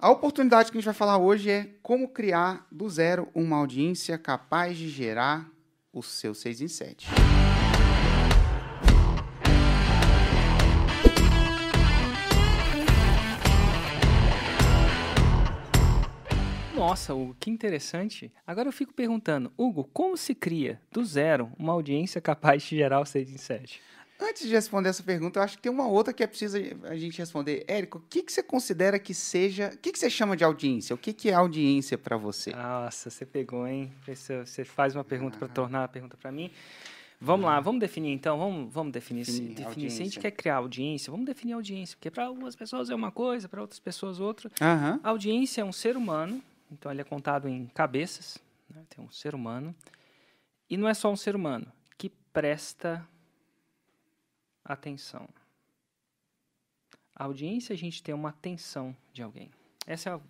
A oportunidade que a gente vai falar hoje é como criar do zero uma audiência capaz de gerar o seu 6 em 7. Nossa, Hugo, que interessante. Agora eu fico perguntando, Hugo, como se cria do zero uma audiência capaz de gerar o 6 em 7? Antes de responder essa pergunta, eu acho que tem uma outra que é preciso a gente responder. Érico, o que, que você considera que seja. O que, que você chama de audiência? O que, que é audiência para você? Nossa, você pegou, hein? Você faz uma pergunta ah. para tornar a pergunta para mim. Vamos lá, vamos definir então, vamos, vamos definir, definir, definir. Se a gente quer criar audiência, vamos definir audiência, porque para algumas pessoas é uma coisa, para outras pessoas outra. Uhum. A audiência é um ser humano, então ele é contado em cabeças, né? tem um ser humano, e não é só um ser humano que presta atenção. A audiência, a gente tem uma atenção de alguém. Essa é a,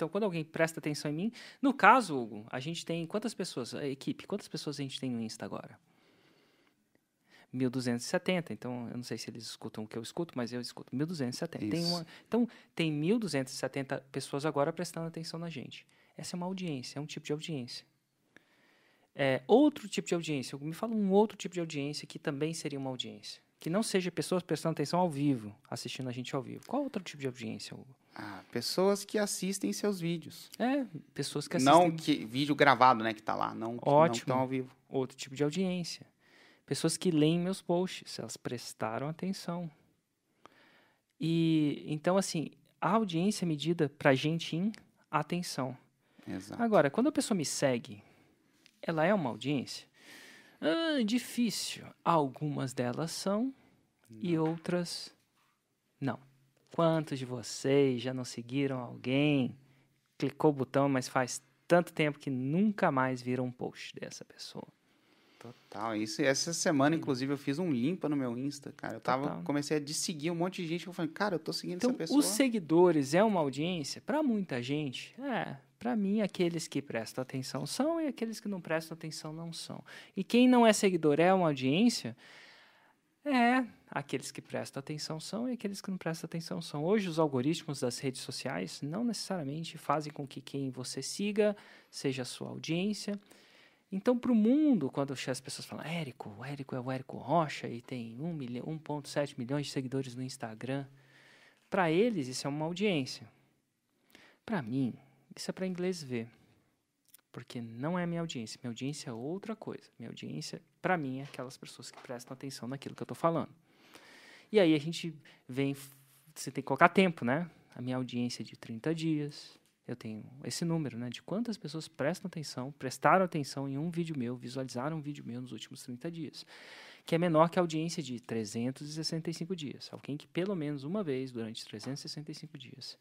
então, quando alguém presta atenção em mim, no caso, Hugo, a gente tem quantas pessoas, a equipe, quantas pessoas a gente tem no Insta agora? 1270, então eu não sei se eles escutam o que eu escuto, mas eu escuto 1270. Tem uma, então tem 1270 pessoas agora prestando atenção na gente. Essa é uma audiência, é um tipo de audiência. É, outro tipo de audiência, me fala um outro tipo de audiência que também seria uma audiência que não seja pessoas prestando atenção ao vivo, assistindo a gente ao vivo. Qual outro tipo de audiência, Hugo? Ah, pessoas que assistem seus vídeos. É, pessoas que assistem. Não que vídeo gravado, né, que tá lá, não Ótimo. que estão ao vivo. Outro tipo de audiência. Pessoas que leem meus posts, elas prestaram atenção. E então assim, a audiência é medida pra gente em atenção. Exato. Agora, quando a pessoa me segue, ela é uma audiência? Ah, difícil. Algumas delas são não. e outras não. Quantos de vocês já não seguiram alguém, clicou o botão, mas faz tanto tempo que nunca mais viram um post dessa pessoa? Total. Isso, essa semana, inclusive, eu fiz um limpa no meu Insta, cara. Eu tava, comecei a seguir um monte de gente. Eu falei, cara, eu tô seguindo então, essa pessoa. Os seguidores é uma audiência? para muita gente, é. Para mim, aqueles que prestam atenção são e aqueles que não prestam atenção não são. E quem não é seguidor é uma audiência? É, aqueles que prestam atenção são e aqueles que não prestam atenção são. Hoje, os algoritmos das redes sociais não necessariamente fazem com que quem você siga seja a sua audiência. Então, para o mundo, quando as pessoas falam, Érico, o Érico é o Érico Rocha e tem 1,7 milhões de seguidores no Instagram, para eles isso é uma audiência. Para mim, isso é para inglês ver. Porque não é minha audiência. Minha audiência é outra coisa. Minha audiência, para mim, é aquelas pessoas que prestam atenção naquilo que eu estou falando. E aí a gente vem. Você tem que colocar tempo, né? A minha audiência é de 30 dias. Eu tenho esse número, né? De quantas pessoas prestam atenção, prestaram atenção em um vídeo meu, visualizaram um vídeo meu nos últimos 30 dias que é menor que a audiência de 365 dias. Alguém que pelo menos uma vez durante 365 dias.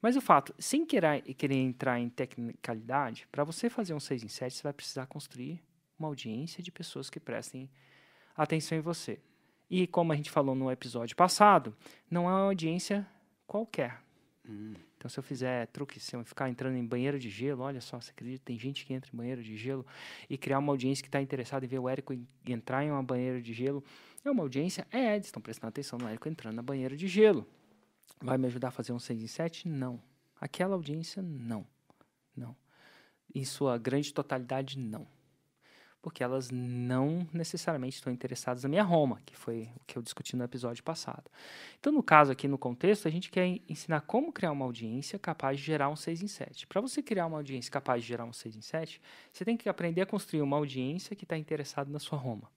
Mas o fato, sem querer, querer entrar em tecnicalidade, para você fazer um 6 em 7, você vai precisar construir uma audiência de pessoas que prestem atenção em você. E como a gente falou no episódio passado, não é uma audiência qualquer. Hum. Então, se eu fizer truque, se eu ficar entrando em banheiro de gelo, olha só, você acredita, tem gente que entra em banheiro de gelo e criar uma audiência que está interessada em ver o Érico entrar em uma banheira de gelo. É uma audiência? É, eles estão prestando atenção no Érico entrando na banheira de gelo. Vai me ajudar a fazer um 6 em 7? Não. Aquela audiência, não. Não. Em sua grande totalidade, não porque elas não necessariamente estão interessadas na minha Roma, que foi o que eu discuti no episódio passado. Então, no caso aqui no contexto, a gente quer ensinar como criar uma audiência capaz de gerar um 6 em 7. Para você criar uma audiência capaz de gerar um 6 em 7, você tem que aprender a construir uma audiência que está interessada na sua Roma.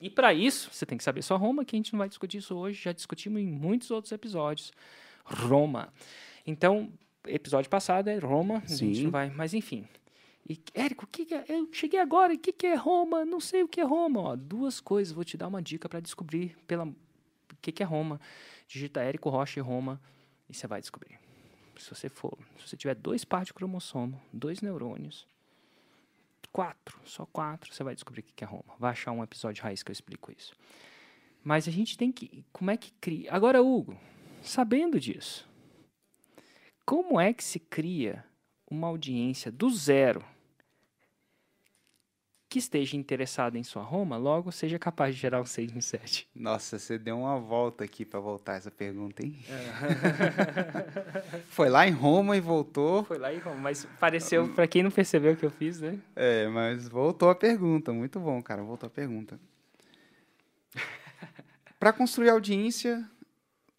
E para isso, você tem que saber sua Roma, que a gente não vai discutir isso hoje, já discutimos em muitos outros episódios. Roma. Então, episódio passado é Roma, Sim. a gente não vai, mas enfim. E, Érico, que, que é? eu cheguei agora, o que, que é Roma? Não sei o que é Roma. Ó, duas coisas, vou te dar uma dica para descobrir pela, o que, que é Roma. Digita Érico Rocha e Roma e você vai descobrir. Se você for, se você tiver dois pares de cromossomo, dois neurônios, quatro, só quatro, você vai descobrir o que, que é Roma. Vai achar um episódio raiz que eu explico isso. Mas a gente tem que. Como é que cria? Agora, Hugo, sabendo disso, como é que se cria uma audiência do zero que esteja interessado em sua Roma, logo seja capaz de gerar um 6 em 7. Nossa, você deu uma volta aqui para voltar essa pergunta, hein? Foi lá em Roma e voltou. Foi lá em Roma, mas pareceu, para quem não percebeu o que eu fiz, né? É, mas voltou a pergunta. Muito bom, cara. Voltou a pergunta. para construir audiência,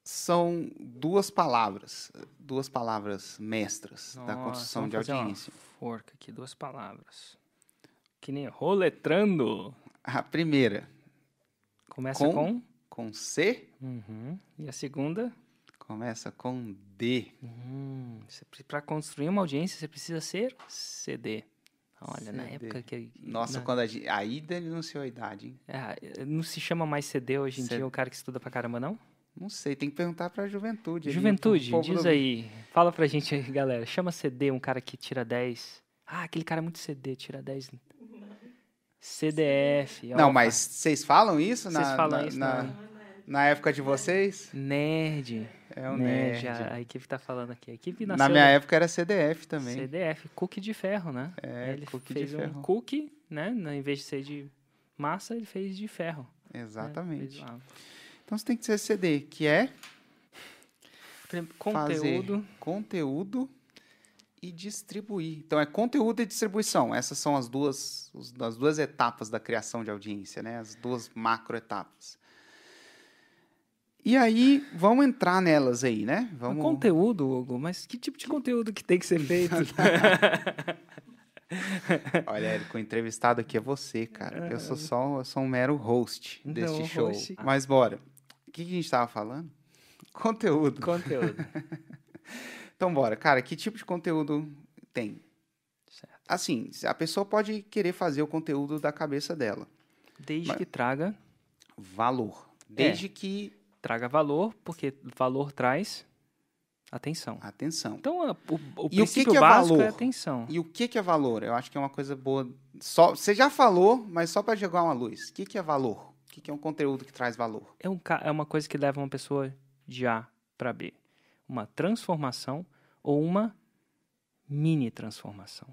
são duas palavras, duas palavras mestras Nossa, da construção de fazer uma audiência. Forca aqui, duas palavras. Que nem roletrando. A primeira, Começa Com? com. com C, Uhum. E a segunda? começa com D. Hum, para construir uma audiência, você precisa ser CD. Olha, na CD. época que. Nossa, na- quando a gente. Aí denunciou a idade, hein? É, não se chama mais CD hoje em CD. dia o cara que estuda pra caramba, não? Não sei, tem que perguntar pra juventude. ali, Juventude, povo diz do- aí. Fala pra gente aí, galera. Chama CD um cara que tira 10. Ah, aquele cara é muito CD, tira 10. CDF. Não, mas vocês falam isso Vocês falam na, isso na, na época de vocês? Nerd. É o nerd. nerd. A, a equipe tá falando aqui. A equipe nasceu Na minha época era CDF também. CDF, cookie de ferro, né? É, ele cookie de fez um ferro. cookie, né? Em vez de ser de massa, ele fez de ferro. né? Exatamente. Lá. Então você tem que ser CD, que é Prim- fazer Conteúdo. E distribuir. Então é conteúdo e distribuição. Essas são as duas, as duas etapas da criação de audiência, né? As duas macro etapas. E aí, vamos entrar nelas aí, né? Vamos... Conteúdo, Hugo, mas que tipo de conteúdo que tem que ser feito? Olha, Érico, o entrevistado aqui é você, cara. Eu sou só eu sou um mero host deste Não, show. host. Mas bora. O que que a gente estava falando? Conteúdo. conteúdo. Então, bora. Cara, que tipo de conteúdo tem? Certo. Assim, a pessoa pode querer fazer o conteúdo da cabeça dela. Desde que traga, Valor. É. Desde que. traga valor, porque valor traz atenção. Atenção. Então, o, o E o que que é valor? é atenção. E o que, que é valor? Eu acho que é uma coisa boa. Só, você já falou, mas só para jogar uma luz. O que, que é valor? O que, que é um conteúdo que traz valor? É, um, é uma coisa que leva uma pessoa de A para B. Uma transformação ou uma mini transformação.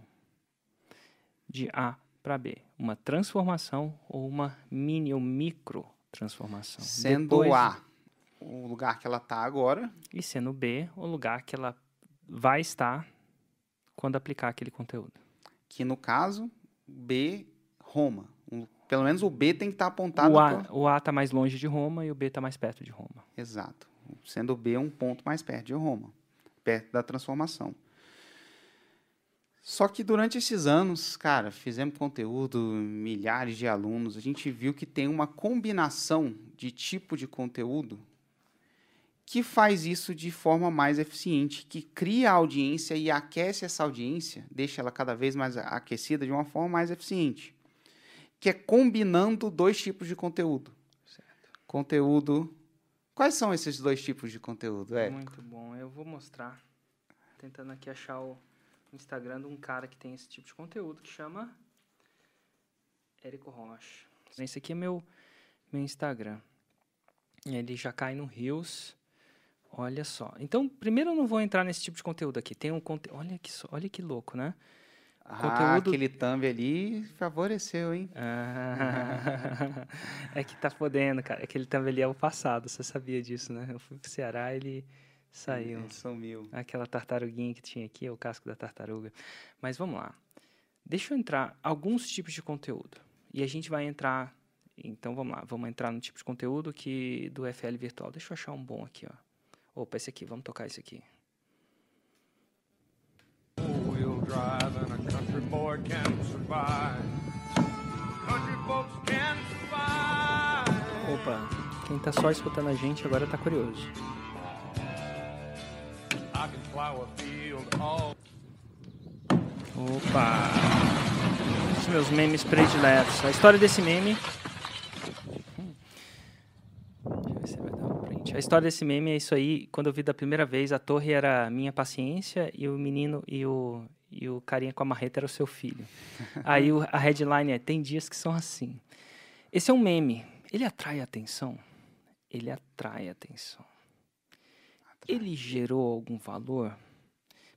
De A para B. Uma transformação ou uma mini ou micro transformação. Sendo Depois- A o lugar que ela está agora, E sendo B o lugar que ela vai estar quando aplicar aquele conteúdo. que no caso, B, Roma. Um- pelo menos o B tem que estar apontado. O A, pro- o A está mais longe de Roma e o B está mais perto de Roma. Exato. Sendo B um ponto mais perto de Roma, perto da transformação. Só que durante esses anos, cara, fizemos conteúdo, milhares de alunos, a gente viu que tem uma combinação de tipo de conteúdo que faz isso de forma mais eficiente, que cria a audiência e aquece essa audiência, deixa ela cada vez mais aquecida de uma forma mais eficiente, que é combinando dois tipos de conteúdo. Conteúdo Quais são esses dois tipos de conteúdo, é? Muito bom. Eu vou mostrar. Tentando aqui achar o Instagram de um cara que tem esse tipo de conteúdo que chama Érico Rocha. Esse aqui é meu, meu Instagram. Ele já cai no Rios. Olha só. Então, primeiro eu não vou entrar nesse tipo de conteúdo aqui. Tem um conteúdo. Olha que, olha que louco, né? Ah, Conteúdo- aquele thumb ali favoreceu, hein? Ah, é que tá podendo, cara. Aquele também ali é o passado, você sabia disso, né? Eu fui pro Ceará ele saiu. Ele sumiu. Aquela tartaruguinha que tinha aqui, é o casco da tartaruga. Mas vamos lá. Deixa eu entrar alguns tipos de conteúdo. E a gente vai entrar. Então vamos lá, vamos entrar no tipo de conteúdo que do FL virtual. Deixa eu achar um bom aqui, ó. Opa, esse aqui, vamos tocar esse aqui. Four-wheel drive and a country boy can survive. Country folks can survive. Opa, quem tá só escutando a gente agora tá curioso. I can plow a field all Opa! Os meus memes prediletos. A história desse meme. A história desse meme é isso aí. Quando eu vi da primeira vez, a torre era minha paciência e o menino e o, e o carinha com a marreta era o seu filho. aí o- a headline é: Tem dias que são assim. Esse é um meme. Ele atrai atenção? Ele atrai atenção. Ele gerou algum valor?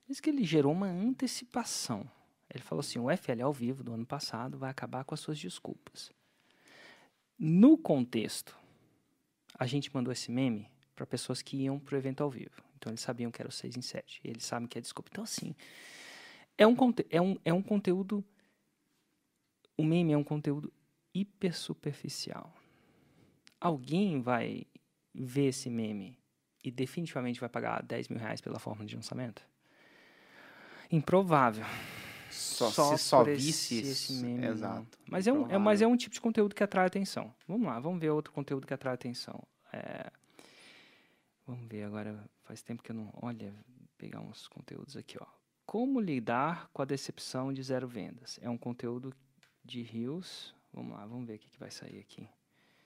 Mas que ele gerou uma antecipação. Ele falou assim: o FL ao vivo do ano passado vai acabar com as suas desculpas. No contexto, a gente mandou esse meme para pessoas que iam pro evento ao vivo. Então eles sabiam que era o 6 em 7. Eles sabem que é desculpa. Então, assim, é um, é um, é um conteúdo. O meme é um conteúdo hiper superficial. Alguém vai ver esse meme e definitivamente vai pagar 10 mil reais pela forma de lançamento? Improvável. Só, Só se só esse- visse esse meme. Exato. Mas é, um, é, mas é um tipo de conteúdo que atrai atenção. Vamos lá, vamos ver outro conteúdo que atrai atenção. É, vamos ver agora, faz tempo que eu não. Olha, pegar uns conteúdos aqui, ó. Como lidar com a decepção de zero vendas? É um conteúdo de rios. Vamos lá, vamos ver o que, vai sair aqui.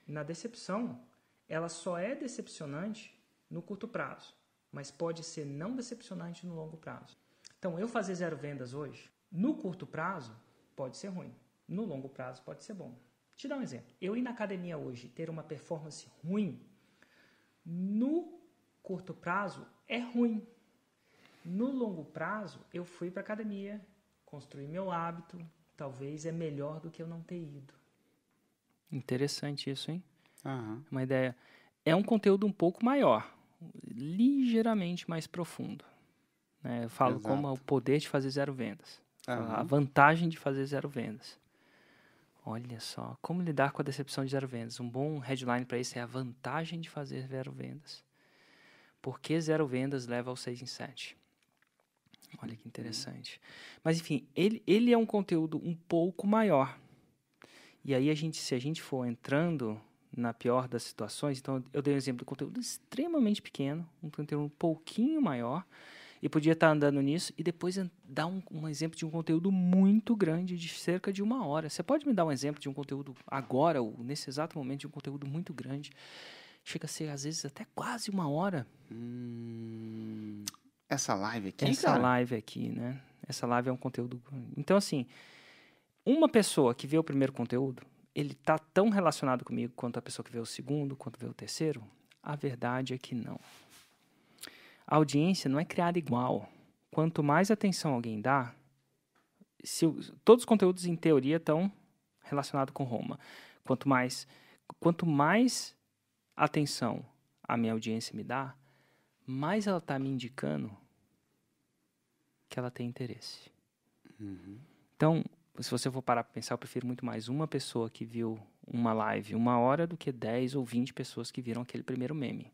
Na decepção, ela só é decepcionante no curto prazo, mas pode ser não decepcionante no longo prazo. Então, eu fazer zero vendas hoje, no curto prazo, pode ser ruim. No longo prazo, pode ser bom. Te dar um exemplo. Eu ir na academia hoje ter uma performance ruim, no curto prazo, é ruim. No longo prazo, eu fui para academia, construí meu hábito, talvez é melhor do que eu não ter ido. Interessante isso, hein? Aham. uma ideia. É um conteúdo um pouco maior, ligeiramente mais profundo. né? Eu falo Exato. como o poder de fazer zero vendas, a Aham. vantagem de fazer zero vendas. Olha só, como lidar com a decepção de zero vendas. Um bom headline para isso é a vantagem de fazer zero vendas. Por que zero vendas leva ao 6 em 7? Olha que interessante. Mas enfim, ele, ele é um conteúdo um pouco maior. E aí a gente, se a gente for entrando na pior das situações, então eu dei um exemplo de conteúdo extremamente pequeno, um conteúdo um pouquinho maior, e podia estar andando nisso, e depois dar um, um exemplo de um conteúdo muito grande, de cerca de uma hora. Você pode me dar um exemplo de um conteúdo agora, ou nesse exato momento, de um conteúdo muito grande? Chega a ser, às vezes, até quase uma hora. Hum, essa live aqui, Essa cara? live aqui, né? Essa live é um conteúdo. Então, assim, uma pessoa que vê o primeiro conteúdo, ele tá tão relacionado comigo quanto a pessoa que vê o segundo, quanto vê o terceiro? A verdade é que não. A audiência não é criada igual. Quanto mais atenção alguém dá, se todos os conteúdos em teoria estão relacionados com Roma. Quanto mais, quanto mais atenção a minha audiência me dá, mais ela está me indicando que ela tem interesse. Então, se você for parar para pensar, eu prefiro muito mais uma pessoa que viu uma live uma hora do que 10 ou 20 pessoas que viram aquele primeiro meme.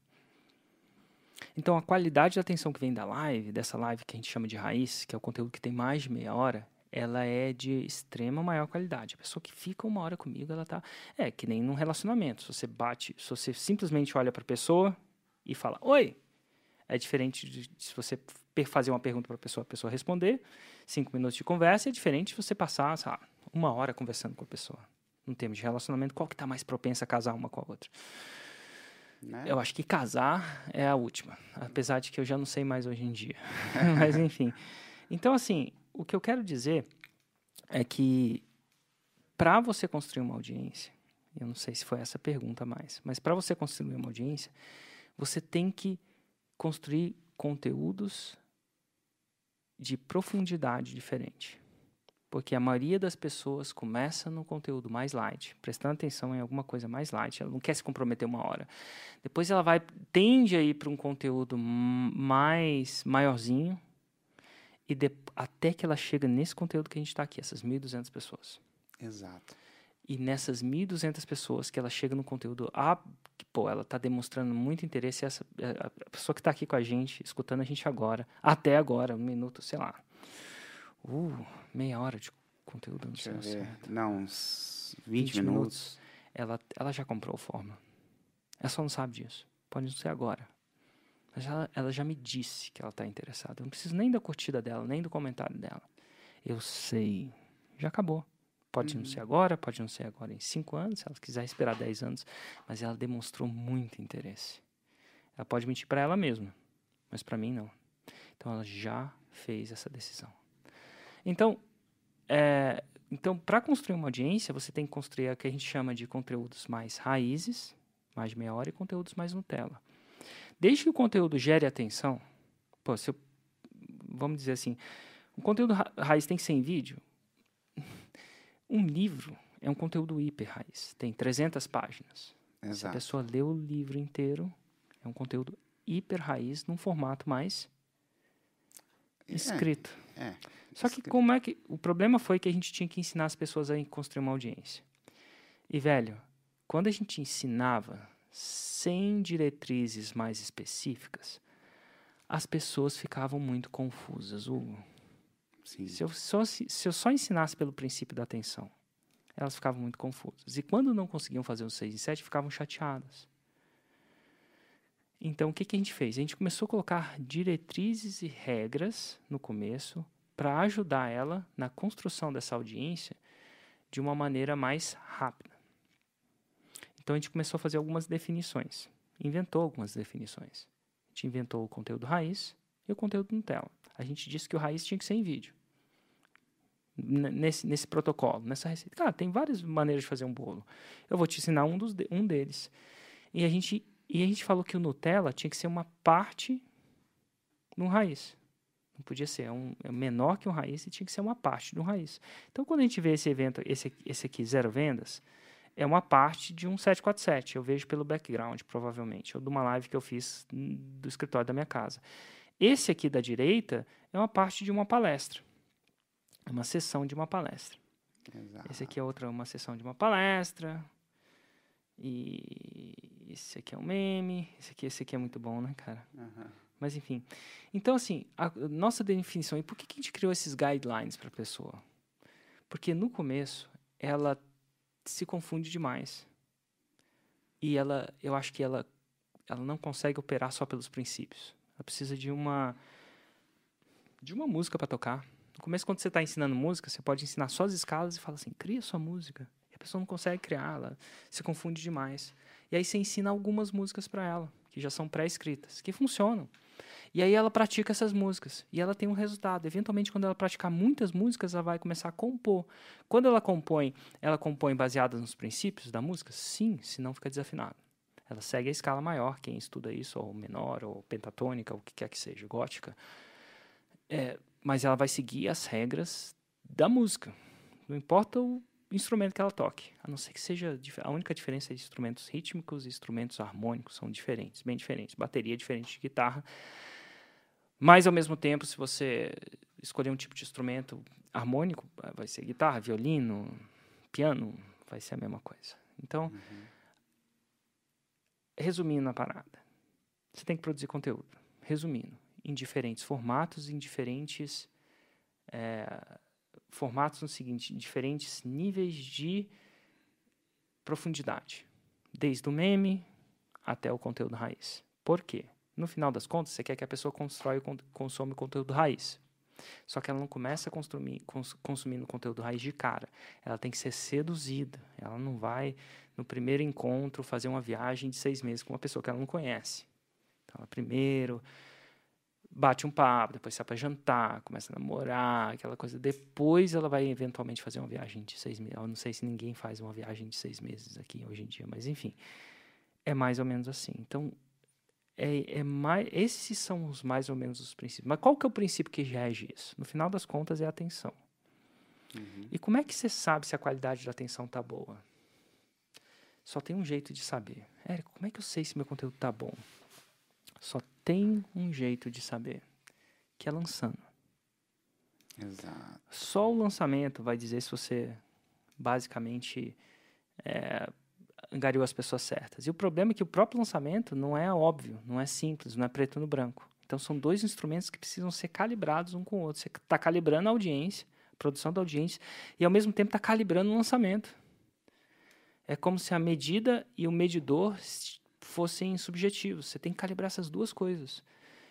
Então, a qualidade da atenção que vem da live, dessa live que a gente chama de raiz, que é o conteúdo que tem mais de meia hora, ela é de extrema maior qualidade. A pessoa que fica uma hora comigo, ela tá. É que nem num relacionamento. Se você bate, se você simplesmente olha para a pessoa e fala, oi, é diferente de de se você fazer uma pergunta para a pessoa, a pessoa responder, cinco minutos de conversa, é diferente de você passar, sei lá, uma hora conversando com a pessoa. Em termos de relacionamento, qual que está mais propensa a casar uma com a outra? Né? Eu acho que casar é a última, apesar de que eu já não sei mais hoje em dia. Mas enfim. Então, assim, o que eu quero dizer é que para você construir uma audiência, eu não sei se foi essa a pergunta mais, mas para você construir uma audiência, você tem que construir conteúdos de profundidade diferente. Porque a maioria das pessoas começa no conteúdo mais light, prestando atenção em alguma coisa mais light, ela não quer se comprometer uma hora. Depois ela vai tende a ir para um conteúdo mais maiorzinho e de- até que ela chega nesse conteúdo que a gente está aqui, essas 1.200 pessoas. Exato. E nessas 1.200 pessoas que ela chega no conteúdo, ah, pô, ela está demonstrando muito interesse, essa, a pessoa que está aqui com a gente, escutando a gente agora, até agora, um minuto, sei lá, uh, meia hora de conteúdo, não Deixa sei. Não, uns 20, minutos. ela, ela já comprou o Forma. Ela só não sabe disso. Pode não ser agora. Mas ela, ela já me disse que ela está interessada. Eu não preciso nem da curtida dela, nem do comentário dela. Eu sei. Já acabou. Pode não ser agora, pode não ser agora em cinco anos, se ela quiser esperar 10 anos. Mas ela demonstrou muito interesse. Ela pode mentir para ela mesma, mas para mim não. Então ela já fez essa decisão. Então, é, então, para construir uma audiência, você tem que construir o que a gente chama de conteúdos mais raízes, mais de meia hora, e conteúdos mais Nutella. Desde que o conteúdo gere atenção, pô, se eu- vamos dizer assim, O conteúdo ra- raiz tem que ser em vídeo? Um livro é um conteúdo hiper raiz. Tem 300 páginas. Se a Exato. pessoa lê o livro inteiro, é um conteúdo hiper raiz num formato mais escrito. É. Só que escrito. como é que. O problema foi que a gente tinha que ensinar as pessoas a construir uma audiência. E, velho, quando a gente ensinava sem diretrizes mais específicas, as pessoas ficavam muito confusas. Hugo. Sim. Se eu, só, se eu só ensinasse pelo princípio da atenção, elas ficavam muito confusas. E quando não conseguiam fazer o 6 e 7, ficavam chateadas. Então, o que, que a gente fez? A gente começou a colocar diretrizes e regras no começo para ajudar ela na construção dessa audiência de uma maneira mais rápida. Então, a gente começou a fazer algumas definições. Inventou algumas definições. A gente inventou o conteúdo raiz e o conteúdo Nutella. A gente disse que o raiz tinha que ser em vídeo. Nesse, nesse protocolo, nessa receita. Cara, tem várias maneiras de fazer um bolo. Eu vou te ensinar um, dos um deles. E a, gente, e a gente falou que o Nutella tinha que ser uma parte de um raiz. Não podia ser é um, é menor que um raiz e tinha que ser uma parte de um raiz. Então, quando a gente vê esse evento, esse, esse aqui, zero vendas, é uma parte de um 747. Eu vejo pelo background, provavelmente, ou de uma live que eu fiz do escritório da minha casa. Esse aqui da direita é uma parte de uma palestra. É uma sessão de uma palestra. Exato. Esse aqui é outra, uma sessão de uma palestra. E esse aqui é um meme. Esse aqui, esse aqui é muito bom, né, cara? Aham. Mas enfim. Então, assim, a nossa definição. E por que, que a gente criou esses guidelines para a pessoa? Porque no começo ela se confunde demais. E ela, eu acho que ela, ela não consegue operar só pelos princípios. Ela precisa de uma de uma música para tocar. No começo, quando você está ensinando música, você pode ensinar só as escalas e fala assim, cria sua música. E a pessoa não consegue criar, ela se confunde demais. E aí você ensina algumas músicas para ela, que já são pré-escritas, que funcionam. E aí ela pratica essas músicas e ela tem um resultado. Eventualmente, quando ela praticar muitas músicas, ela vai começar a compor. Quando ela compõe, ela compõe baseada nos princípios da música? Sim, senão fica desafinado. Ela segue a escala maior, quem estuda isso, ou menor, ou pentatônica, ou o que quer que seja, gótica. É, mas ela vai seguir as regras da música. Não importa o instrumento que ela toque. A não ser que seja. A única diferença é de instrumentos rítmicos e instrumentos harmônicos são diferentes, bem diferentes. Bateria é diferente de guitarra. Mas, ao mesmo tempo, se você escolher um tipo de instrumento harmônico, vai ser guitarra, violino, piano, vai ser a mesma coisa. Então, resumindo a parada, você tem que produzir conteúdo. Resumindo, em diferentes formatos, em diferentes eh, formatos no seguinte, diferentes níveis de profundidade, desde o meme até o conteúdo raiz. Por quê? No final das contas, você quer que a pessoa constrói e con- consome o conteúdo raiz. Só que ela não começa consumir, cons, consumindo conteúdo raiz de cara. Ela tem que ser seduzida. Ela não vai, no primeiro encontro, fazer uma viagem de seis meses com uma pessoa que ela não conhece. Então, ela primeiro bate um papo, depois sai para jantar, começa a namorar, aquela coisa. Depois ela vai eventualmente fazer uma viagem de seis meses. Eu não sei se ninguém faz uma viagem de seis meses aqui hoje em dia, mas enfim, é mais ou menos assim. Então, é, é mais, esses são os mais ou menos os princípios. Mas qual que é o princípio que rege isso? No final das contas, é a atenção. E como é que você sabe se a qualidade da atenção tá boa? Só tem um jeito de saber. Érico, como é que eu sei se meu conteúdo tá bom? Só tem um jeito de saber, que é lançando. Exato. Só o lançamento vai dizer se você basicamente é, angariou as pessoas certas. E o problema é que o próprio lançamento não é óbvio, não é simples, não é preto no branco. Então são dois instrumentos que precisam ser calibrados um com o outro. Você está calibrando a audiência, a produção da audiência, e ao mesmo tempo está calibrando o lançamento. É como se a medida e o medidor fossem subjetivos. Você tem que calibrar essas duas coisas.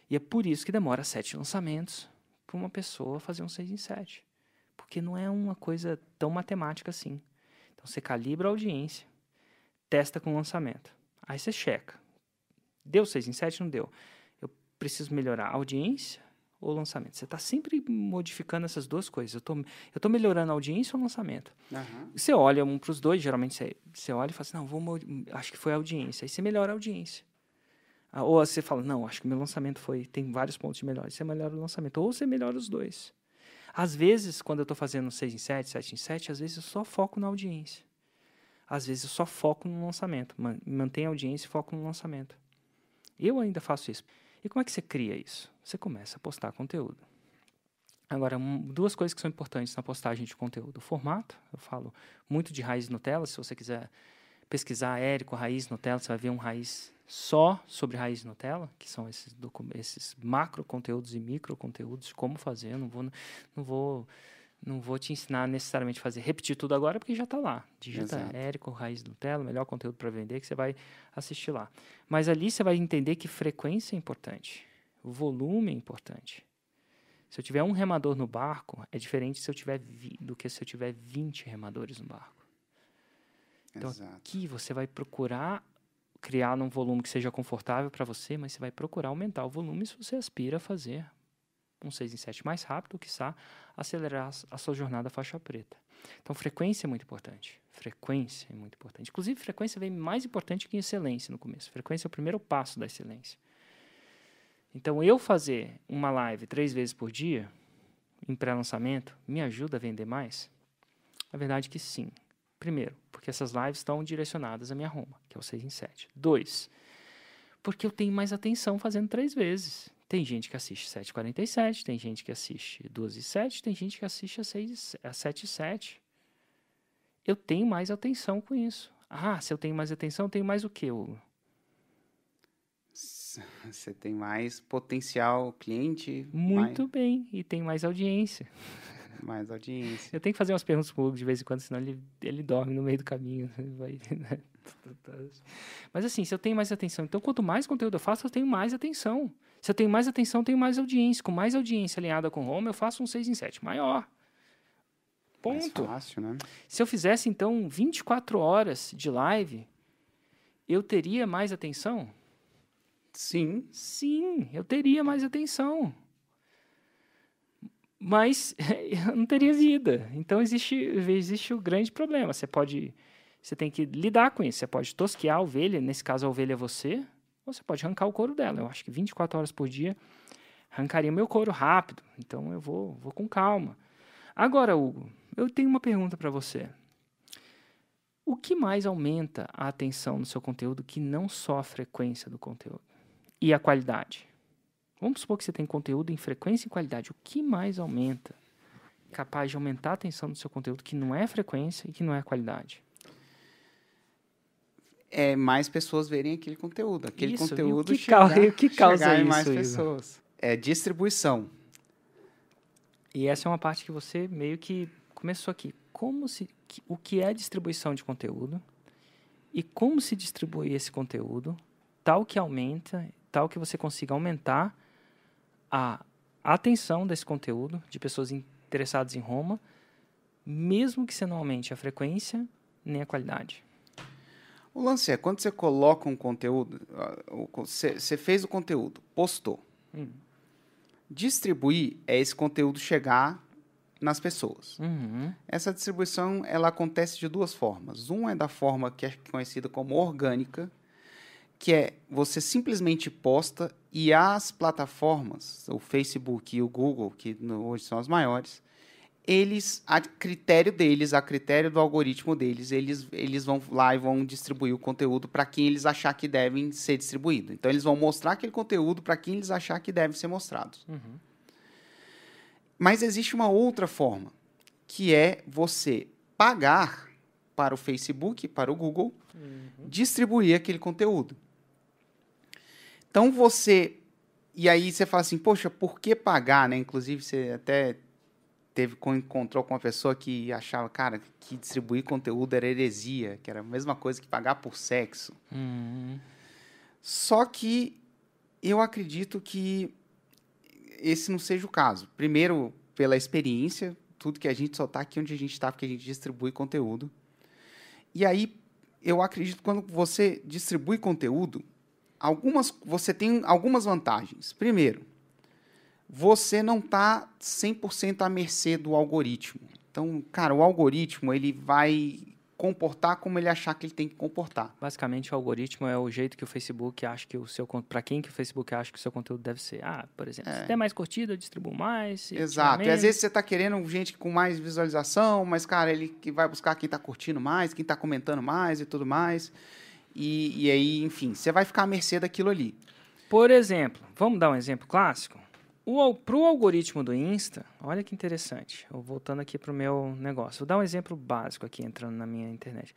E é por isso que demora sete lançamentos para uma pessoa fazer um 6 em 7. Porque não é uma coisa tão matemática assim. Então você calibra a audiência, testa com o lançamento. Aí você checa. Deu 6 em 7? Não deu. Eu preciso melhorar a audiência ou lançamento. Você está sempre modificando essas duas coisas. Eu tô, eu tô melhorando a audiência ou lançamento. Aham. Você olha um para os dois, geralmente você, você olha e fala assim, não, vou, acho que foi a audiência. Aí você melhora a audiência. Ah, Ou você fala, não, acho que meu lançamento foi, tem vários pontos de melhora. Você melhora o lançamento. Ou você melhora os dois. Às vezes, quando eu estou fazendo 6 em 7, 7 em 7, às vezes eu só foco na audiência. Às vezes eu só foco no lançamento. Man- Mantém a audiência e foco no lançamento. Eu ainda faço isso. E como é que você cria isso? Você começa a postar conteúdo. Agora, um- duas coisas que são importantes na postagem de conteúdo. O formato, eu falo muito de raiz Nutella. Se você quiser pesquisar Érico Raiz Nutella, você vai ver um raiz só sobre raiz Nutella, que são esses, esses macro conteúdos e micro conteúdos como fazer. Não vou, não vou, não vou te ensinar necessariamente a fazer repetir tudo agora, porque já está lá. Digita Exato. Érico Raiz Nutella, melhor conteúdo para vender, que você vai assistir lá. Mas ali você vai entender que frequência é importante, volume é importante. Se eu tiver um remador no barco, é diferente se eu tiver do que se eu tiver 20 remadores no barco. Então, Exato. Aqui você vai procurar criar num volume que seja confortável para você, mas você vai procurar aumentar o volume se você aspira a fazer um 6 em 7 mais rápido, quiçá acelerar a sua jornada faixa preta. Então, frequência é muito importante. Frequência é muito importante. Inclusive, frequência vem mais importante que excelência no começo. Frequência é o primeiro passo da excelência. Então, eu fazer uma live três vezes por dia, em pré-lançamento, me ajuda a vender mais? A verdade é que sim. Primeiro, porque essas lives estão direcionadas à minha Roma, que é o 6 em 7. Dois, porque eu tenho mais atenção fazendo três vezes. Tem gente que assiste 7h47, tem gente que assiste 12 e 7, tem gente que assiste a, 6, a 7 e 7. Eu tenho mais atenção com isso. Ah, se eu tenho mais atenção, eu tenho mais o quê, Hugo? Você tem mais potencial cliente, Muito bem, e tem mais audiência. mais, mais audiência. Eu tenho que fazer umas perguntas pro Hugo de vez em quando, senão ele, ele dorme no meio do caminho. Vai, Mas assim, se eu tenho mais atenção, então quanto mais conteúdo eu faço, eu tenho mais atenção. Se eu tenho mais atenção, eu tenho mais audiência. Com mais audiência alinhada com Roma, eu faço um 6 em 7 maior. Mais Ponto. fácil, né? Se eu fizesse, então, 24 horas de live, eu teria mais atenção? Sim, Sim, eu teria mais atenção. Mas eu não teria vida. Então existe, existe o grande problema. Você pode. Você tem que lidar com isso. Você pode tosquear a ovelha, nesse caso a ovelha é você, você pode arrancar o couro dela. Eu acho que 24 horas por dia arrancaria meu couro rápido. Então eu vou, vou com calma. Agora, Hugo, eu tenho uma pergunta para você. O que mais aumenta a atenção no seu conteúdo que não só a frequência do conteúdo? e a qualidade. Vamos supor que você tem conteúdo em frequência e qualidade. O que mais aumenta? Capaz de aumentar a atenção do seu conteúdo que não é frequência e que não é qualidade. É mais pessoas verem aquele conteúdo. Aquele Isso, conteúdo que chegar, causa- o que causa isso, mais pessoas. É distribuição. E essa é uma parte que você meio que começou aqui. Como se, que- o que é distribuição de conteúdo e como se distribui esse conteúdo, tal que aumenta, tal que você consiga aumentar a atenção desse conteúdo de pessoas interessadas em Roma, mesmo que você não aumente a frequência nem a qualidade. O lance é, quando você coloca um conteúdo, ah, você você fez o conteúdo, postou. Hum. Distribuir é esse conteúdo chegar nas pessoas. Uhum. Essa distribuição ela acontece de duas formas. Um é da forma que é conhecida como orgânica, que é você simplesmente posta e as plataformas, o Facebook e o Google, que hoje são as maiores, eles, a critério deles, a critério do algoritmo deles, eles, eles vão lá e vão distribuir o conteúdo para quem eles achar que devem ser distribuído. Então eles vão mostrar aquele conteúdo para quem eles achar que deve ser mostrado. Uhum. Mas existe uma outra forma, que é você pagar para o Facebook, para o Google, distribuir aquele conteúdo. Então você. E aí você fala assim, poxa, por que pagar, né? Inclusive, você até teve encontrou com uma pessoa que achava, cara, que distribuir conteúdo era heresia, que era a mesma coisa que pagar por sexo. Uhum. Só que eu acredito que esse não seja o caso. Primeiro, pela experiência, tudo que a gente só está aqui onde a gente está, porque a gente distribui conteúdo. E aí, eu acredito que quando você distribui conteúdo, algumas, você tem algumas vantagens. Primeiro, você não está 100% à mercê do algoritmo. Então, cara, o algoritmo ele vai comportar como ele achar que ele tem que comportar. Basicamente, o algoritmo é o jeito que o Facebook acha que o seu para quem que o Facebook acha que o seu conteúdo deve ser. Ah, por exemplo, se der mais curtida, eu distribuo mais. É. Exato. E às vezes você tá querendo gente com mais visualização, mas, cara, ele que vai buscar quem tá curtindo mais, quem tá comentando mais e tudo mais. E, e aí, enfim, você vai ficar à mercê daquilo ali. Por exemplo, vamos dar um exemplo clássico? Para o algoritmo do Insta, olha que interessante. Voltando aqui para o meu negócio. Vou dar um exemplo básico aqui, entrando na minha internet.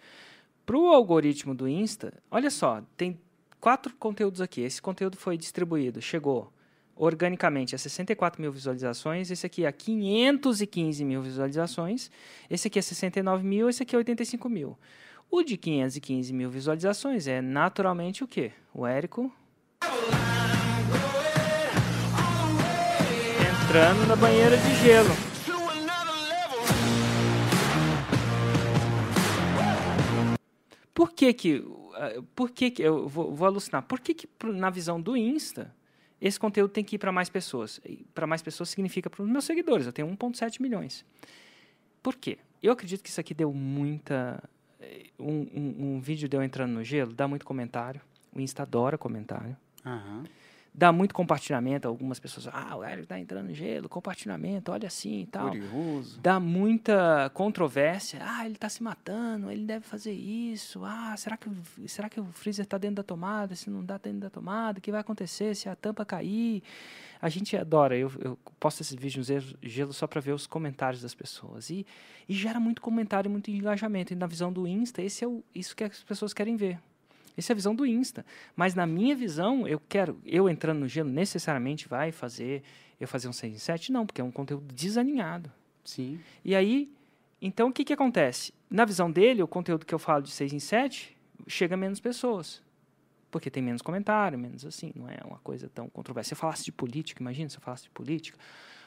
Para o algoritmo do Insta, olha só, tem quatro conteúdos aqui. Esse conteúdo foi distribuído, chegou organicamente a 64 mil visualizações, esse aqui a 515 mil visualizações, esse aqui é 69 mil, esse aqui é 85 mil. O de 515 mil visualizações é naturalmente o quê? O Érico entrando na banheira de gelo. Por que que, uh, por que, que eu vou, vou alucinar? Por que, que na visão do Insta esse conteúdo tem que ir para mais pessoas? Para mais pessoas significa para os meus seguidores. Eu tenho 1,7 milhões. Por quê? Eu acredito que isso aqui deu muita. eh, Um, um, um vídeo deu entrando no gelo, dá muito comentário. O Insta adora comentário Aham. Dá muito compartilhamento. Algumas pessoas, ah, o Hélio tá entrando no gelo, compartilhamento, olha assim e tal. Curioso. Dá muita controvérsia. Ah, ele tá se matando, ele deve fazer isso. Ah, será que, o- será que o freezer tá dentro da tomada? Se não dá dentro da tomada, o que vai acontecer se a tampa cair? A gente adora. Eu, eu posto esses vídeos no gelo- gelo só para ver os comentários das pessoas. E, e gera muito comentário, muito engajamento. E na visão do Insta, esse é o, isso que as pessoas querem ver. Essa é a visão do Insta. Mas na minha visão, eu quero, eu entrando no gelo, necessariamente vai fazer eu fazer um 6 em 7? Não, porque é um conteúdo desalinhado. Sim. E aí, então o que, que acontece? Na visão dele, o conteúdo que eu falo de 6 em 7 chega a menos pessoas. Porque tem menos comentário, menos assim, não é uma coisa tão controversa. Se eu falasse de política, imagina se eu falasse de política,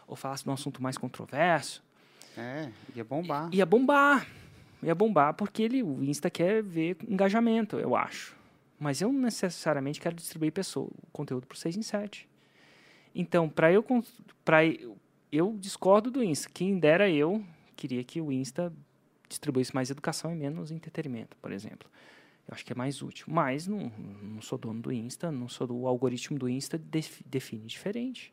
ou falasse de um assunto mais controverso, É, ia bombar. ia bombar. Ia bombar porque ele, o Insta quer ver engajamento, eu acho. Mas eu não necessariamente quero distribuir pessoa, conteúdo por 6 em 7. Então, para eu, eu- eu discordo do Insta. Quem dera eu queria que o Insta distribuísse mais educação e menos entretenimento, por exemplo. Eu acho que é mais útil. Mas não, não sou dono do Insta, não sou do o algoritmo do Insta, def- define diferente.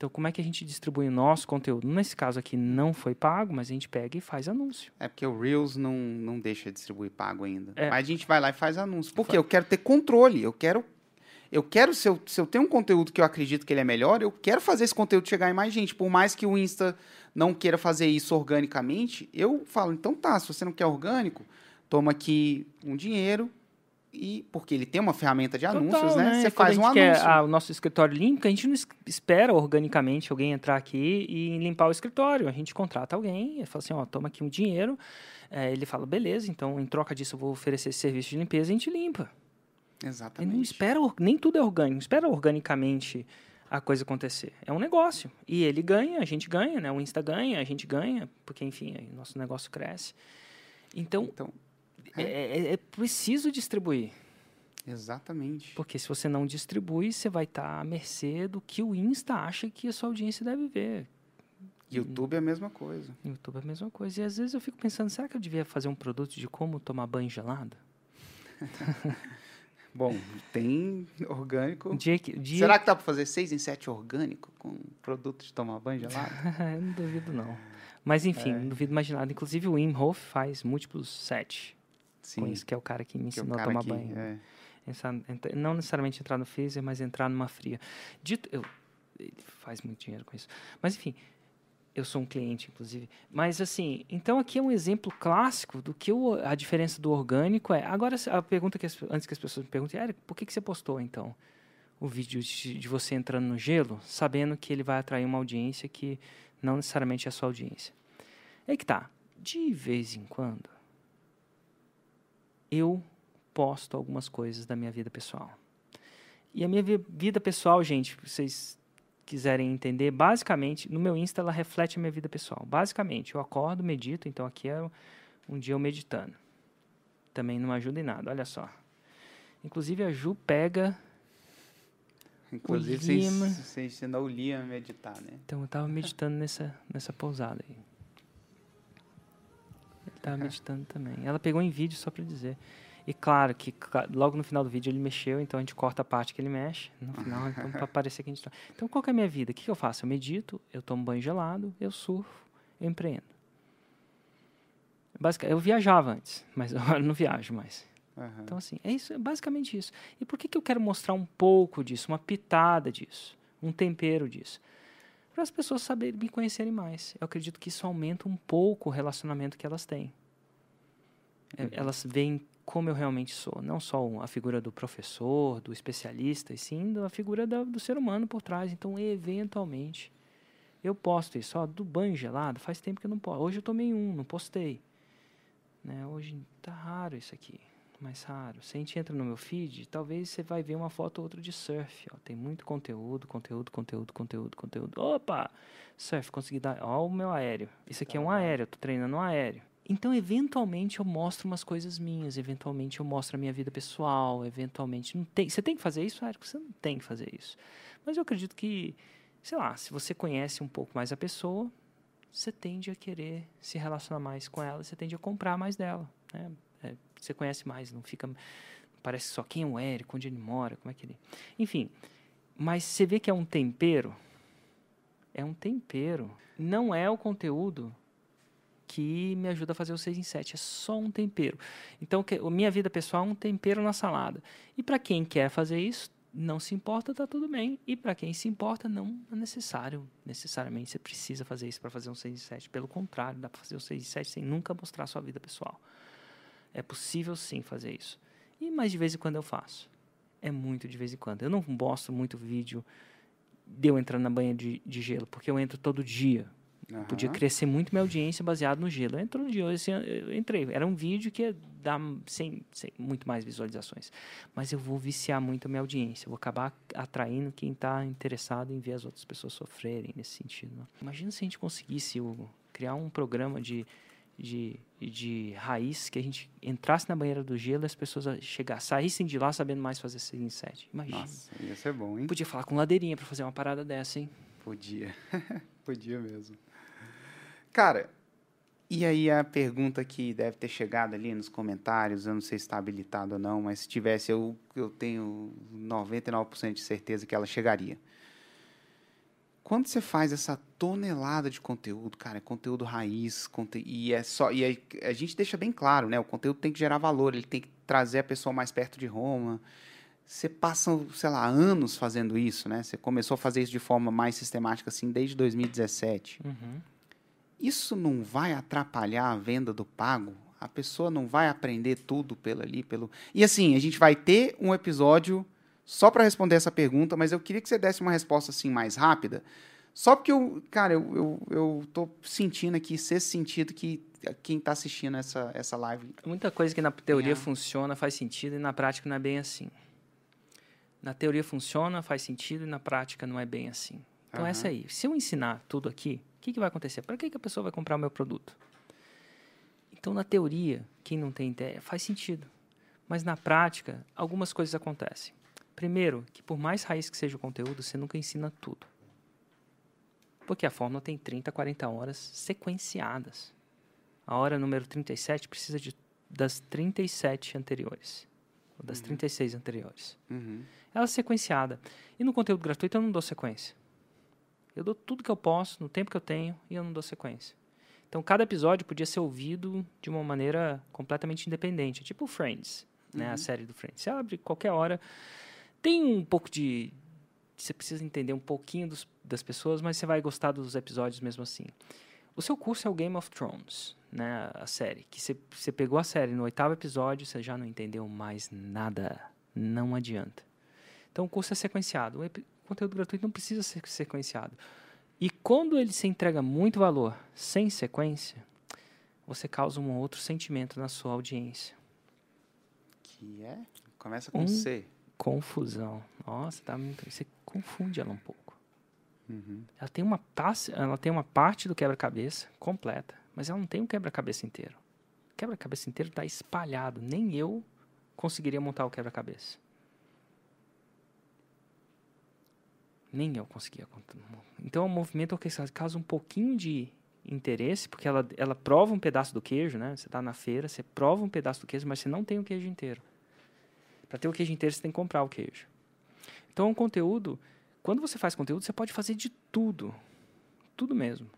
Então, como é que a gente distribui o nosso conteúdo? Nesse caso aqui não foi pago, mas a gente pega e faz anúncio. É porque o Reels não, não deixa distribuir pago ainda. É. Mas a gente vai lá e faz anúncio. Porque eu quero ter controle. Eu quero. Eu quero, se eu, se eu tenho um conteúdo que eu acredito que ele é melhor, eu quero fazer esse conteúdo chegar em mais gente. Por mais que o Insta não queira fazer isso organicamente, eu falo, então tá, se você não quer orgânico, toma aqui um dinheiro e porque ele tem uma ferramenta de anúncios, Total, né? Você Quando faz a um anúncio. ah, o nosso escritório limpo, a gente não es- espera organicamente alguém entrar aqui e limpar o escritório. A gente contrata alguém e fala assim, ó, toma aqui um dinheiro. Eh, ele fala, beleza, então em troca disso eu vou oferecer esse serviço de limpeza e a gente limpa. Ele não Exatamente. espera, nem tudo é orgânico, não espera organicamente a coisa acontecer. É um negócio. E ele ganha, a gente ganha, né? O Insta ganha, a gente ganha, porque, enfim, aí o nosso negócio cresce. Então, Então, é, é- é preciso distribuir. exatamente. Porque se você não distribui, você vai estar à mercê do que o Insta acha que a sua audiência deve ver. YouTube é a mesma coisa. YouTube é a mesma coisa. E às vezes eu fico pensando, será que eu devia fazer um produto de como tomar banho gelado? Bom, tem orgânico. Dia que, dia... Será que dá pra fazer 6 em 7 orgânico com produto de tomar banho gelado? não duvido, não. Mas enfim, É. não duvido mais de nada. Inclusive o Wim Hof faz múltiplos sete com isso, que é o cara que me que é ensinou a cara tomar que- banho. é. Essa- entra- não necessariamente entrar no freezer, mas entrar numa fria. Dito, eu, ele faz muito dinheiro com isso. Mas enfim, eu sou um cliente, inclusive. Mas assim, então aqui é um exemplo clássico do que o- a diferença do orgânico é. Agora, a pergunta que as- antes que as pessoas me perguntem, Eric, por que, que você postou então o vídeo de, de você entrando no gelo, sabendo que ele vai atrair uma audiência que não necessariamente é a sua audiência? É que tá. De vez em quando, eu posto algumas coisas da minha vida pessoal. E a minha vi- vida pessoal, gente, se vocês quiserem entender, basicamente, no meu Insta ela reflete a minha vida pessoal. Basicamente, eu acordo, medito, então aqui é um dia eu meditando. Também não ajuda em nada, olha só. Inclusive a Ju pega, Inclusive, Lima. ens- você ensinou o Liam a meditar, né? então eu estava meditando nessa nessa pousada aí. Tava meditando também. Ela pegou em vídeo só pra dizer. E claro que logo no final do vídeo ele mexeu, então a gente corta a parte que ele mexe no final, então pra parecer que a gente tá. Então qual que é a minha vida? O que, que eu faço? Eu medito, eu tomo banho gelado, eu surfo, eu empreendo. Basic, eu viajava antes, mas agora eu não viajo mais. Aham. Então, assim, é isso, é basicamente isso. E por que, que eu quero mostrar um pouco disso, uma pitada disso, um tempero disso? Para as pessoas saberem me conhecerem mais. Eu acredito que isso aumenta um pouco o relacionamento que elas têm. É, Elas veem como eu realmente sou, não só a figura do professor, do especialista, e sim da figura da- do ser humano por trás. Então, eventualmente, eu posto isso. Ó, do banho gelado, faz tempo que eu não posto. Hoje eu tomei um, não postei. Né? Hoje tá raro isso aqui mais raro. Se a gente entra no meu feed, talvez você vai ver uma foto ou outra de surf. Ó. Tem muito conteúdo, conteúdo, conteúdo, conteúdo, conteúdo. Opa! Surf, consegui dar. Ó, o meu aéreo. Isso aqui é um aéreo, eu tô treinando um aéreo. Então, eventualmente, eu mostro umas coisas minhas, eventualmente eu mostro a minha vida pessoal, eventualmente. Não tem, você tem que fazer isso, Érico? Você não tem que fazer isso. Mas eu acredito que, sei lá, se você conhece um pouco mais a pessoa, você tende a querer se relacionar mais com ela, você tende a comprar mais dela. Né? Você conhece mais, não fica. Parece só quem é o Érico, onde ele mora, como é que ele. Enfim. Mas você vê que é um tempero. É um tempero. Não é o conteúdo que me ajuda a fazer o 6 em 7. É só um tempero. Então, que, minha vida pessoal é um tempero na salada. E para quem quer fazer isso, não se importa, tá tudo bem. E para quem se importa, não é necessário. Necessariamente você precisa fazer isso para fazer um 6 em 7. Pelo contrário, dá para fazer o 6 em 7 sem nunca mostrar sua vida pessoal. É possível sim fazer isso. E mais de vez em quando eu faço. É muito de vez em quando. Eu não mostro muito vídeo de eu entrando na banha de, de gelo, porque eu entro todo dia. Aham. Podia crescer muito minha audiência baseado no gelo. Eu entro no dia, eu entrei. Era um vídeo que ia dar sem, sem muito mais visualizações. Mas eu vou viciar muito a minha audiência. Eu vou acabar atraindo quem está interessado em ver as outras pessoas sofrerem nesse sentido. né? Imagina se a gente conseguisse, Hugo, criar um programa de, de, de raiz que a gente entrasse na banheira do gelo e as pessoas chegassem, saíssem de lá sabendo mais fazer 6 em 7. Imagina. Nossa, ia ser bom, hein? Podia falar com ladeirinha para fazer uma parada dessa, hein? Podia. Podia mesmo. Cara, e aí a pergunta que deve ter chegado ali nos comentários, eu não sei se está habilitado ou não, mas se tivesse, eu, eu tenho 99% de certeza que ela chegaria. Quando você faz essa tonelada de conteúdo, cara, é conteúdo raiz, conte e é só e a gente deixa bem claro, né? O conteúdo tem que gerar valor, ele tem que trazer a pessoa mais perto de Roma. Você passa, sei lá, anos fazendo isso, né? Você começou a fazer isso de forma mais sistemática assim desde 2017. Uhum. Isso não vai atrapalhar a venda do pago? A pessoa não vai aprender tudo pelo ali, pelo. E assim, a gente vai ter um episódio só para responder essa pergunta, mas eu queria que você desse uma resposta assim mais rápida. Só porque eu, cara, eu, eu, eu tô sentindo aqui, sexto sentido que quem tá assistindo essa, essa live. Muita coisa que na teoria É. funciona, faz sentido, e na prática não é bem assim. Na teoria funciona, faz sentido, e na prática não é bem assim. Então, Aham. essa aí. Se eu ensinar tudo aqui, o que, que vai acontecer? Para que, que a pessoa vai comprar o meu produto? Então, na teoria, quem não tem ideia, faz sentido. Mas na prática, algumas coisas acontecem. Primeiro, que por mais raiz que seja o conteúdo, você nunca ensina tudo. Porque a fórmula tem 30, 40 horas sequenciadas. A hora número 37 precisa de, das 37 anteriores. Ou das 36 anteriores. Uhum. Ela é sequenciada. E no conteúdo gratuito eu não dou sequência. Eu dou tudo que eu posso, no tempo que eu tenho, e eu não dou sequência. Então, cada episódio podia ser ouvido de uma maneira completamente independente. Tipo Friends, né? A série do Friends. Você abre qualquer hora. Tem um pouco de... Você precisa entender um pouquinho dos, das pessoas, mas você vai gostar dos episódios mesmo assim. O seu curso é o Game of Thrones, né? A série. Que você, você pegou a série no oitavo episódio, você já não entendeu mais nada. Não adianta. Então o curso é sequenciado. O conteúdo gratuito não precisa ser sequenciado. E quando ele se entrega muito valor sem sequência, você causa um outro sentimento na sua audiência. Que é? Começa com Um- C. Confusão. Nossa, tá muito... você confunde ela um pouco. Uhum. Ela tem uma passe, ela tem uma parte do quebra-cabeça completa, mas ela não tem um quebra-cabeça inteiro. O quebra-cabeça inteiro está espalhado. Nem eu conseguiria montar o quebra-cabeça. Nem eu conseguia. Então, o movimento orquestrado causa um pouquinho de interesse, porque ela, ela prova um pedaço do queijo, né? Você está na feira, você prova um pedaço do queijo, mas você não tem o queijo inteiro. Para ter o queijo inteiro, você tem que comprar o queijo. Então, o conteúdo, quando você faz conteúdo, você pode fazer de tudo. Tudo mesmo.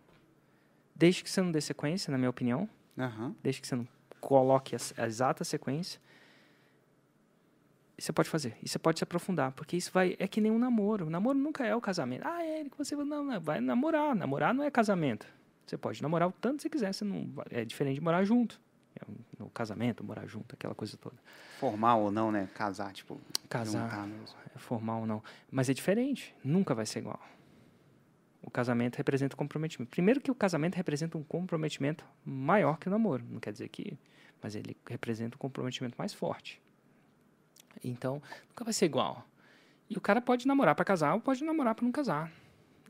Desde que você não dê sequência, na minha opinião, Aham. desde que você não coloque a, a exata sequência, você pode fazer. E você pode se aprofundar, porque isso vai é que nem um namoro. O namoro nunca é o casamento. Ah, é que você vai- não, não, vai namorar. Namorar não é casamento. Você pode namorar o tanto que você quiser, você não é diferente de morar junto. É no casamento, morar junto, aquela coisa toda. Formal ou não, né? Casar, tipo. Casar. mesmo. É formal ou não. Mas é diferente. Nunca vai ser igual. O casamento representa um comprometimento. Primeiro que o casamento representa um comprometimento maior que o namoro. Não quer dizer que... Mas ele representa um comprometimento mais forte. Então, nunca vai ser igual. E o cara pode namorar para casar ou pode namorar para não casar.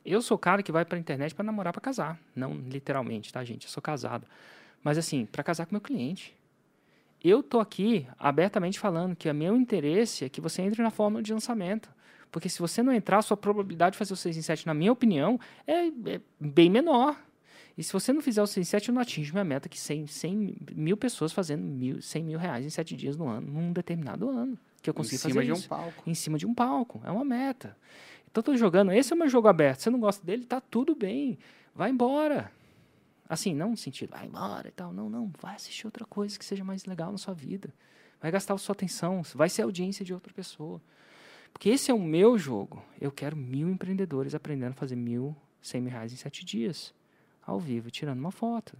Eu sou o cara que vai para a internet para namorar para casar. Não literalmente, tá, gente? Eu sou casado. Mas assim, para casar com meu cliente. Eu tô aqui abertamente falando que o meu interesse é que você entre na fórmula de lançamento. Porque se você não entrar, a sua probabilidade de fazer o 6 em 7, na minha opinião, é, é bem menor. E se você não fizer o 6 em 7, eu não atingo minha meta, que 100, 100 mil pessoas fazendo mil, 100 mil reais em 7 dias no ano, num determinado ano. Que eu Em consegui cima fazer de um isso. palco. Em cima de um palco. É uma meta. Então, eu tô jogando. Esse é o meu jogo aberto. Você não gosta dele, tá tudo bem. Vai embora. Assim, não no sentido, vai embora e tal. Não, não. Vai assistir outra coisa que seja mais legal na sua vida. Vai gastar a sua atenção. Vai ser audiência de outra pessoa. Porque esse é o meu jogo. Eu quero mil empreendedores aprendendo a fazer mil, cem mil reais em sete dias. Ao vivo, tirando uma foto.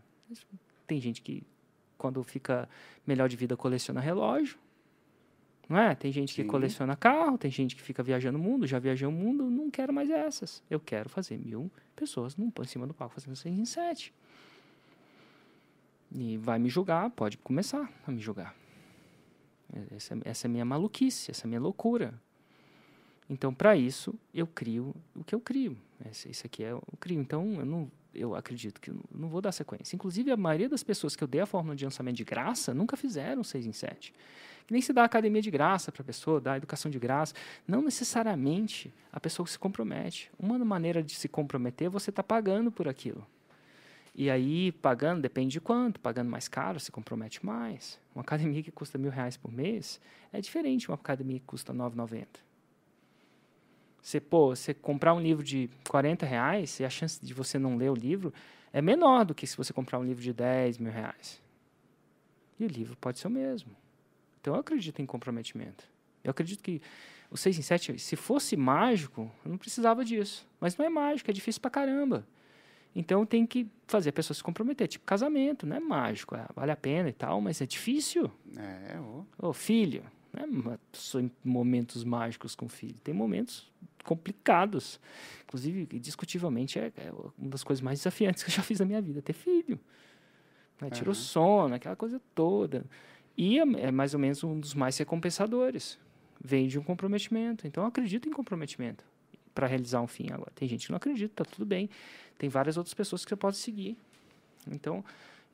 Tem gente que, quando fica melhor de vida, coleciona relógio. Não é? Tem gente que Sim. coleciona carro, tem gente que fica viajando o mundo, já viajei o mundo, não quero mais essas. Eu quero fazer mil pessoas num, em cima do palco fazendo seis em sete. E vai me julgar, pode começar a me julgar. Essa, essa é minha maluquice, essa é minha loucura. Então, para isso, eu crio o que eu crio. Esse, isso aqui é o crio. Então, eu não, eu acredito que eu não vou dar sequência. Inclusive, a maioria das pessoas que eu dei a fórmula de lançamento de graça nunca fizeram 6 em 7. Que nem se dá academia de graça para a pessoa, dá educação de graça. Não necessariamente a pessoa se compromete. Uma maneira de se comprometer é você estar pagando por aquilo. E aí, pagando, depende de quanto. Pagando mais caro, se compromete mais. Uma academia que custa mil reais por mês é diferente de uma academia que custa R$ 9,90. Você, pô, você comprar um livro de 40 reais e a chance de você não ler o livro é menor do que se você comprar um livro de 10 mil reais. E o livro pode ser o mesmo. Então eu acredito em comprometimento. Eu acredito que o 6 em 7, se fosse mágico, eu não precisava disso. Mas não é mágico, é difícil pra caramba. Então tem que fazer a pessoa se comprometer. Tipo casamento, não é mágico, é, vale a pena e tal, mas é difícil. É, ô. Ô, filho, não é pessoa em momentos mágicos com o filho. Tem momentos complicados. Inclusive, indiscutivelmente, é, é uma das coisas mais desafiantes que eu já fiz na minha vida, ter filho. Né? Tira o Aham. sono, aquela coisa toda. E é, é mais ou menos um dos mais recompensadores. Vem de um comprometimento. Então, eu acredito em comprometimento para realizar um fim. Agora, tem gente que não acredita, tá tudo bem. Tem várias outras pessoas que você pode seguir. Então,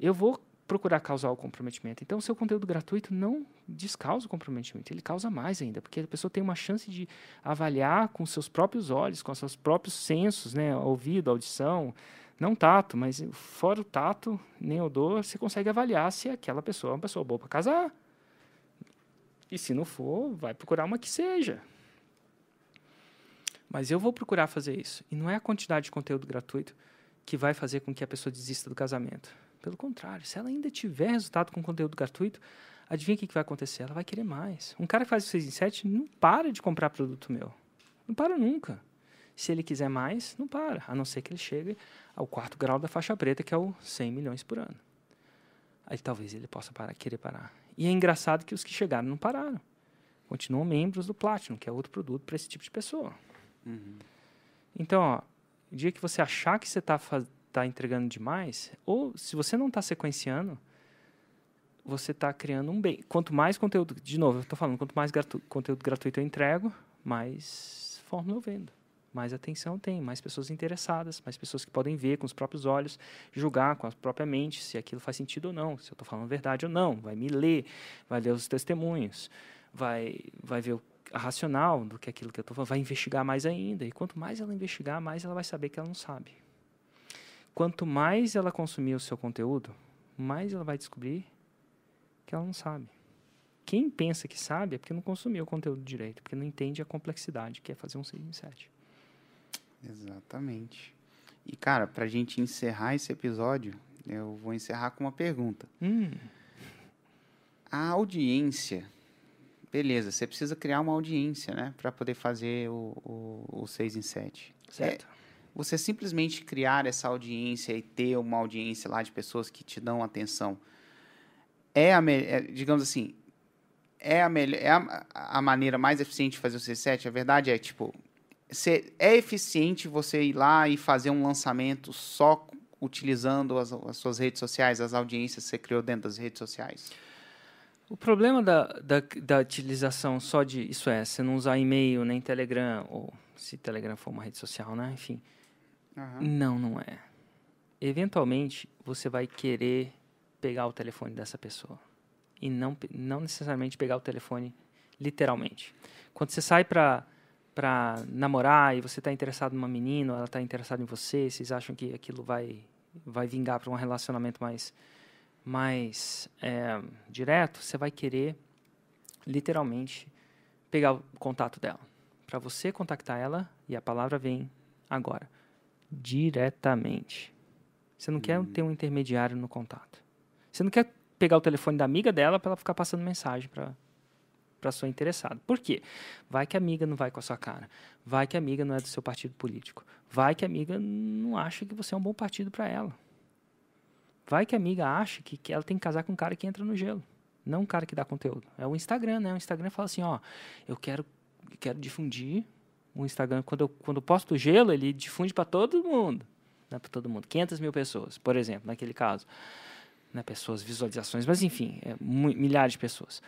eu vou procurar causar o comprometimento. Então, o seu conteúdo gratuito não descausa o comprometimento, ele causa mais ainda, porque a pessoa tem uma chance de avaliar com seus próprios olhos, com seus próprios sensos, né, ouvido, audição, não tato, mas fora o tato, nem odor, você consegue avaliar se aquela pessoa é uma pessoa boa para casar. E se não for, vai procurar uma que seja. Mas eu vou procurar fazer isso. E não é a quantidade de conteúdo gratuito que vai fazer com que a pessoa desista do casamento. Pelo contrário, se ela ainda tiver resultado com conteúdo gratuito, adivinha o que vai acontecer? Ela vai querer mais. Um cara que faz o 6 em 7 não para de comprar produto meu. Não para nunca. Se ele quiser mais, não para. A não ser que ele chegue ao quarto grau da faixa preta, que é o 100 milhões por ano. Aí talvez ele possa parar, querer parar. E é engraçado que os que chegaram não pararam. Continuam membros do Platinum, que é outro produto para esse tipo de pessoa. Então, ó, o dia que você achar que você está tá entregando demais, ou se você não está sequenciando, você está criando um bem. Quanto mais conteúdo, de novo, eu estou falando, quanto mais gratu conteúdo gratuito eu entrego, mais fórmula eu vendo. Mais atenção tenho, mais pessoas interessadas, mais pessoas que podem ver com os próprios olhos, julgar com a própria mente se aquilo faz sentido ou não, se eu estou falando verdade ou não. Vai me ler, vai ler os testemunhos, vai, vai ver o racional do que aquilo que eu estou falando, vai investigar mais ainda. E quanto mais ela investigar, mais ela vai saber que ela não sabe. quanto mais ela consumir o seu conteúdo, mais ela vai descobrir que ela não sabe. Quem pensa que sabe é porque não consumiu o conteúdo direito, porque não entende a complexidade que é fazer um 6 em 7. Exatamente. E, cara, pra gente encerrar esse episódio, eu vou encerrar com uma pergunta. Hum, A audiência, beleza, você precisa criar uma audiência, né, para poder fazer o, o, o 6 em 7. certo. Você simplesmente criar essa audiência e ter uma audiência lá de pessoas que te dão atenção é a é, digamos assim, é a melhor é a, a maneira mais eficiente de fazer o 6 em 7? A verdade é, tipo, cê- é eficiente você ir lá e fazer um lançamento só utilizando as, as suas redes sociais, as audiências que você criou dentro das redes sociais? O problema da, da, da utilização só de, isso é, você não usar e-mail nem Telegram, ou se Telegram for uma rede social, né? Enfim. Não, não é. Eventualmente, você vai querer pegar o telefone dessa pessoa. E não, não necessariamente pegar o telefone literalmente. Quando você sai para para namorar e você está interessado numa menina, ela está interessada em você, vocês acham que aquilo vai vai vingar para um relacionamento mais mais é, direto, você vai querer literalmente pegar o contato dela para você contactar ela e a palavra vem agora diretamente. Você não quer ter um intermediário no contato. Você não quer pegar o telefone da amiga dela para ela ficar passando mensagem para para sua interessada. Por quê? Vai que a amiga não vai com a sua cara. Vai que a amiga não é do seu partido político. Vai que a amiga não acha que você é um bom partido para ela. Vai que a amiga acha que, que ela tem que casar com um cara que entra no gelo. Não um cara que dá conteúdo. É o Instagram, né? O Instagram fala assim, ó, eu quero, quero difundir o Instagram. Quando eu, quando eu posto gelo, ele difunde para todo mundo. Não é para todo mundo. 500 mil pessoas, por exemplo, naquele caso. Né? Pessoas, visualizações, mas enfim, é, milhares de pessoas.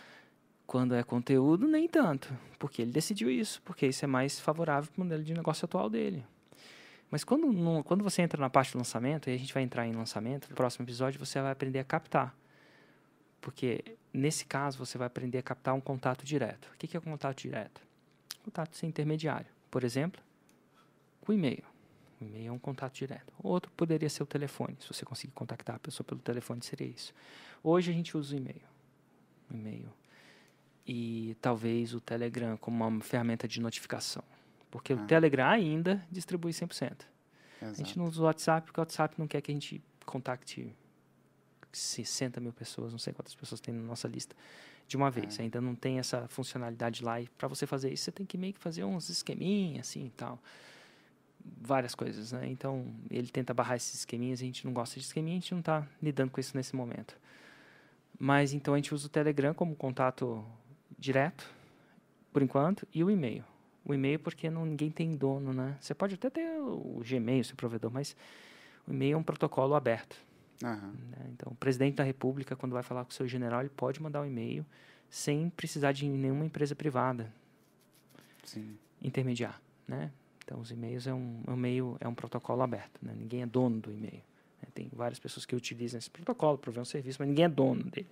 Quando é conteúdo, nem tanto. Porque ele decidiu isso. Porque isso é mais favorável para o modelo de negócio atual dele. Mas quando, quando você entra na parte do lançamento, e a gente vai entrar em lançamento, no próximo episódio você vai aprender a captar. Porque nesse caso você vai aprender a captar um contato direto. O que que é contato direto? Contato sem intermediário. Por exemplo, o e-mail. O e-mail é um contato direto. Outro poderia ser o telefone. Se você conseguir contactar a pessoa pelo telefone, seria isso. Hoje a gente usa o e-mail. O e-mail. E talvez o Telegram como uma ferramenta de notificação. Porque Ah. o Telegram ainda distribui 100%. A gente Exato. não usa o WhatsApp porque o WhatsApp não quer que a gente contacte 60 mil pessoas, não sei quantas pessoas tem na nossa lista, de uma vez. É. Ainda não tem essa funcionalidade lá. E para você fazer isso, você tem que meio que fazer uns esqueminhas assim e tal. Várias coisas, né? Então, ele tenta barrar esses esqueminhas, a gente não gosta de esqueminha, a gente não está lidando com isso nesse momento. Mas então a gente usa o Telegram como contato direto, por enquanto, e o e-mail. O e-mail porque não, ninguém tem dono, né? Você pode até ter o Gmail, seu provedor, mas o e-mail é um protocolo aberto. Aham. né? Então, o presidente da República, quando vai falar com o seu general, ele pode mandar um e-mail sem precisar de nenhuma empresa privada Sim. intermediar, né? Então, os e-mails é um, é um meio, é um protocolo aberto, né? Ninguém é dono do e-mail. né? Tem várias pessoas que utilizam esse protocolo para prover um serviço, mas ninguém é dono dele.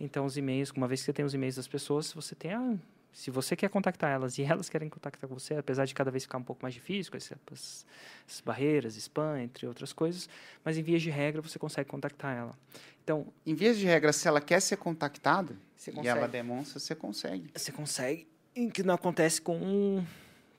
Então, os e-mails, uma vez que você tem os e-mails das pessoas, você tem a, se você quer contactar elas e elas querem contactar com você, apesar de cada vez ficar um pouco mais difícil com essas, essas barreiras, spam, entre outras coisas, mas em vias de regra você consegue contactar ela. Então, Em vias de regra, se ela quer ser contactada e ela demonstra, você consegue. você consegue, em que não acontece com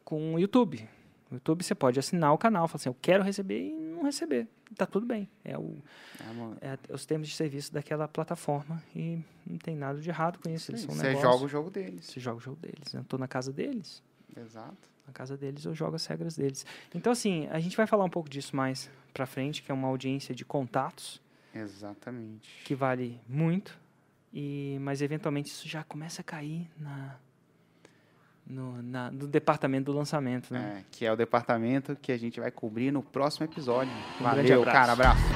com o YouTube. No YouTube você pode assinar o canal, falar assim, eu quero receber e não receber. Tá tudo bem. É, o, É uma- é os termos de serviço daquela plataforma e não tem nada de errado com isso. Eles são um Você negócio, joga o jogo deles. Você joga o jogo deles. Eu tô na casa deles. Exato. Na casa deles eu jogo as regras deles. Então, assim, a gente vai falar um pouco disso mais pra frente, que é uma audiência de contatos, Exatamente. que vale muito. E, mas eventualmente isso já começa a cair na, no, na, no departamento do lançamento, né? É, que é o departamento que a gente vai cobrir no próximo episódio. Um Valeu, abraço. cara. Abraço.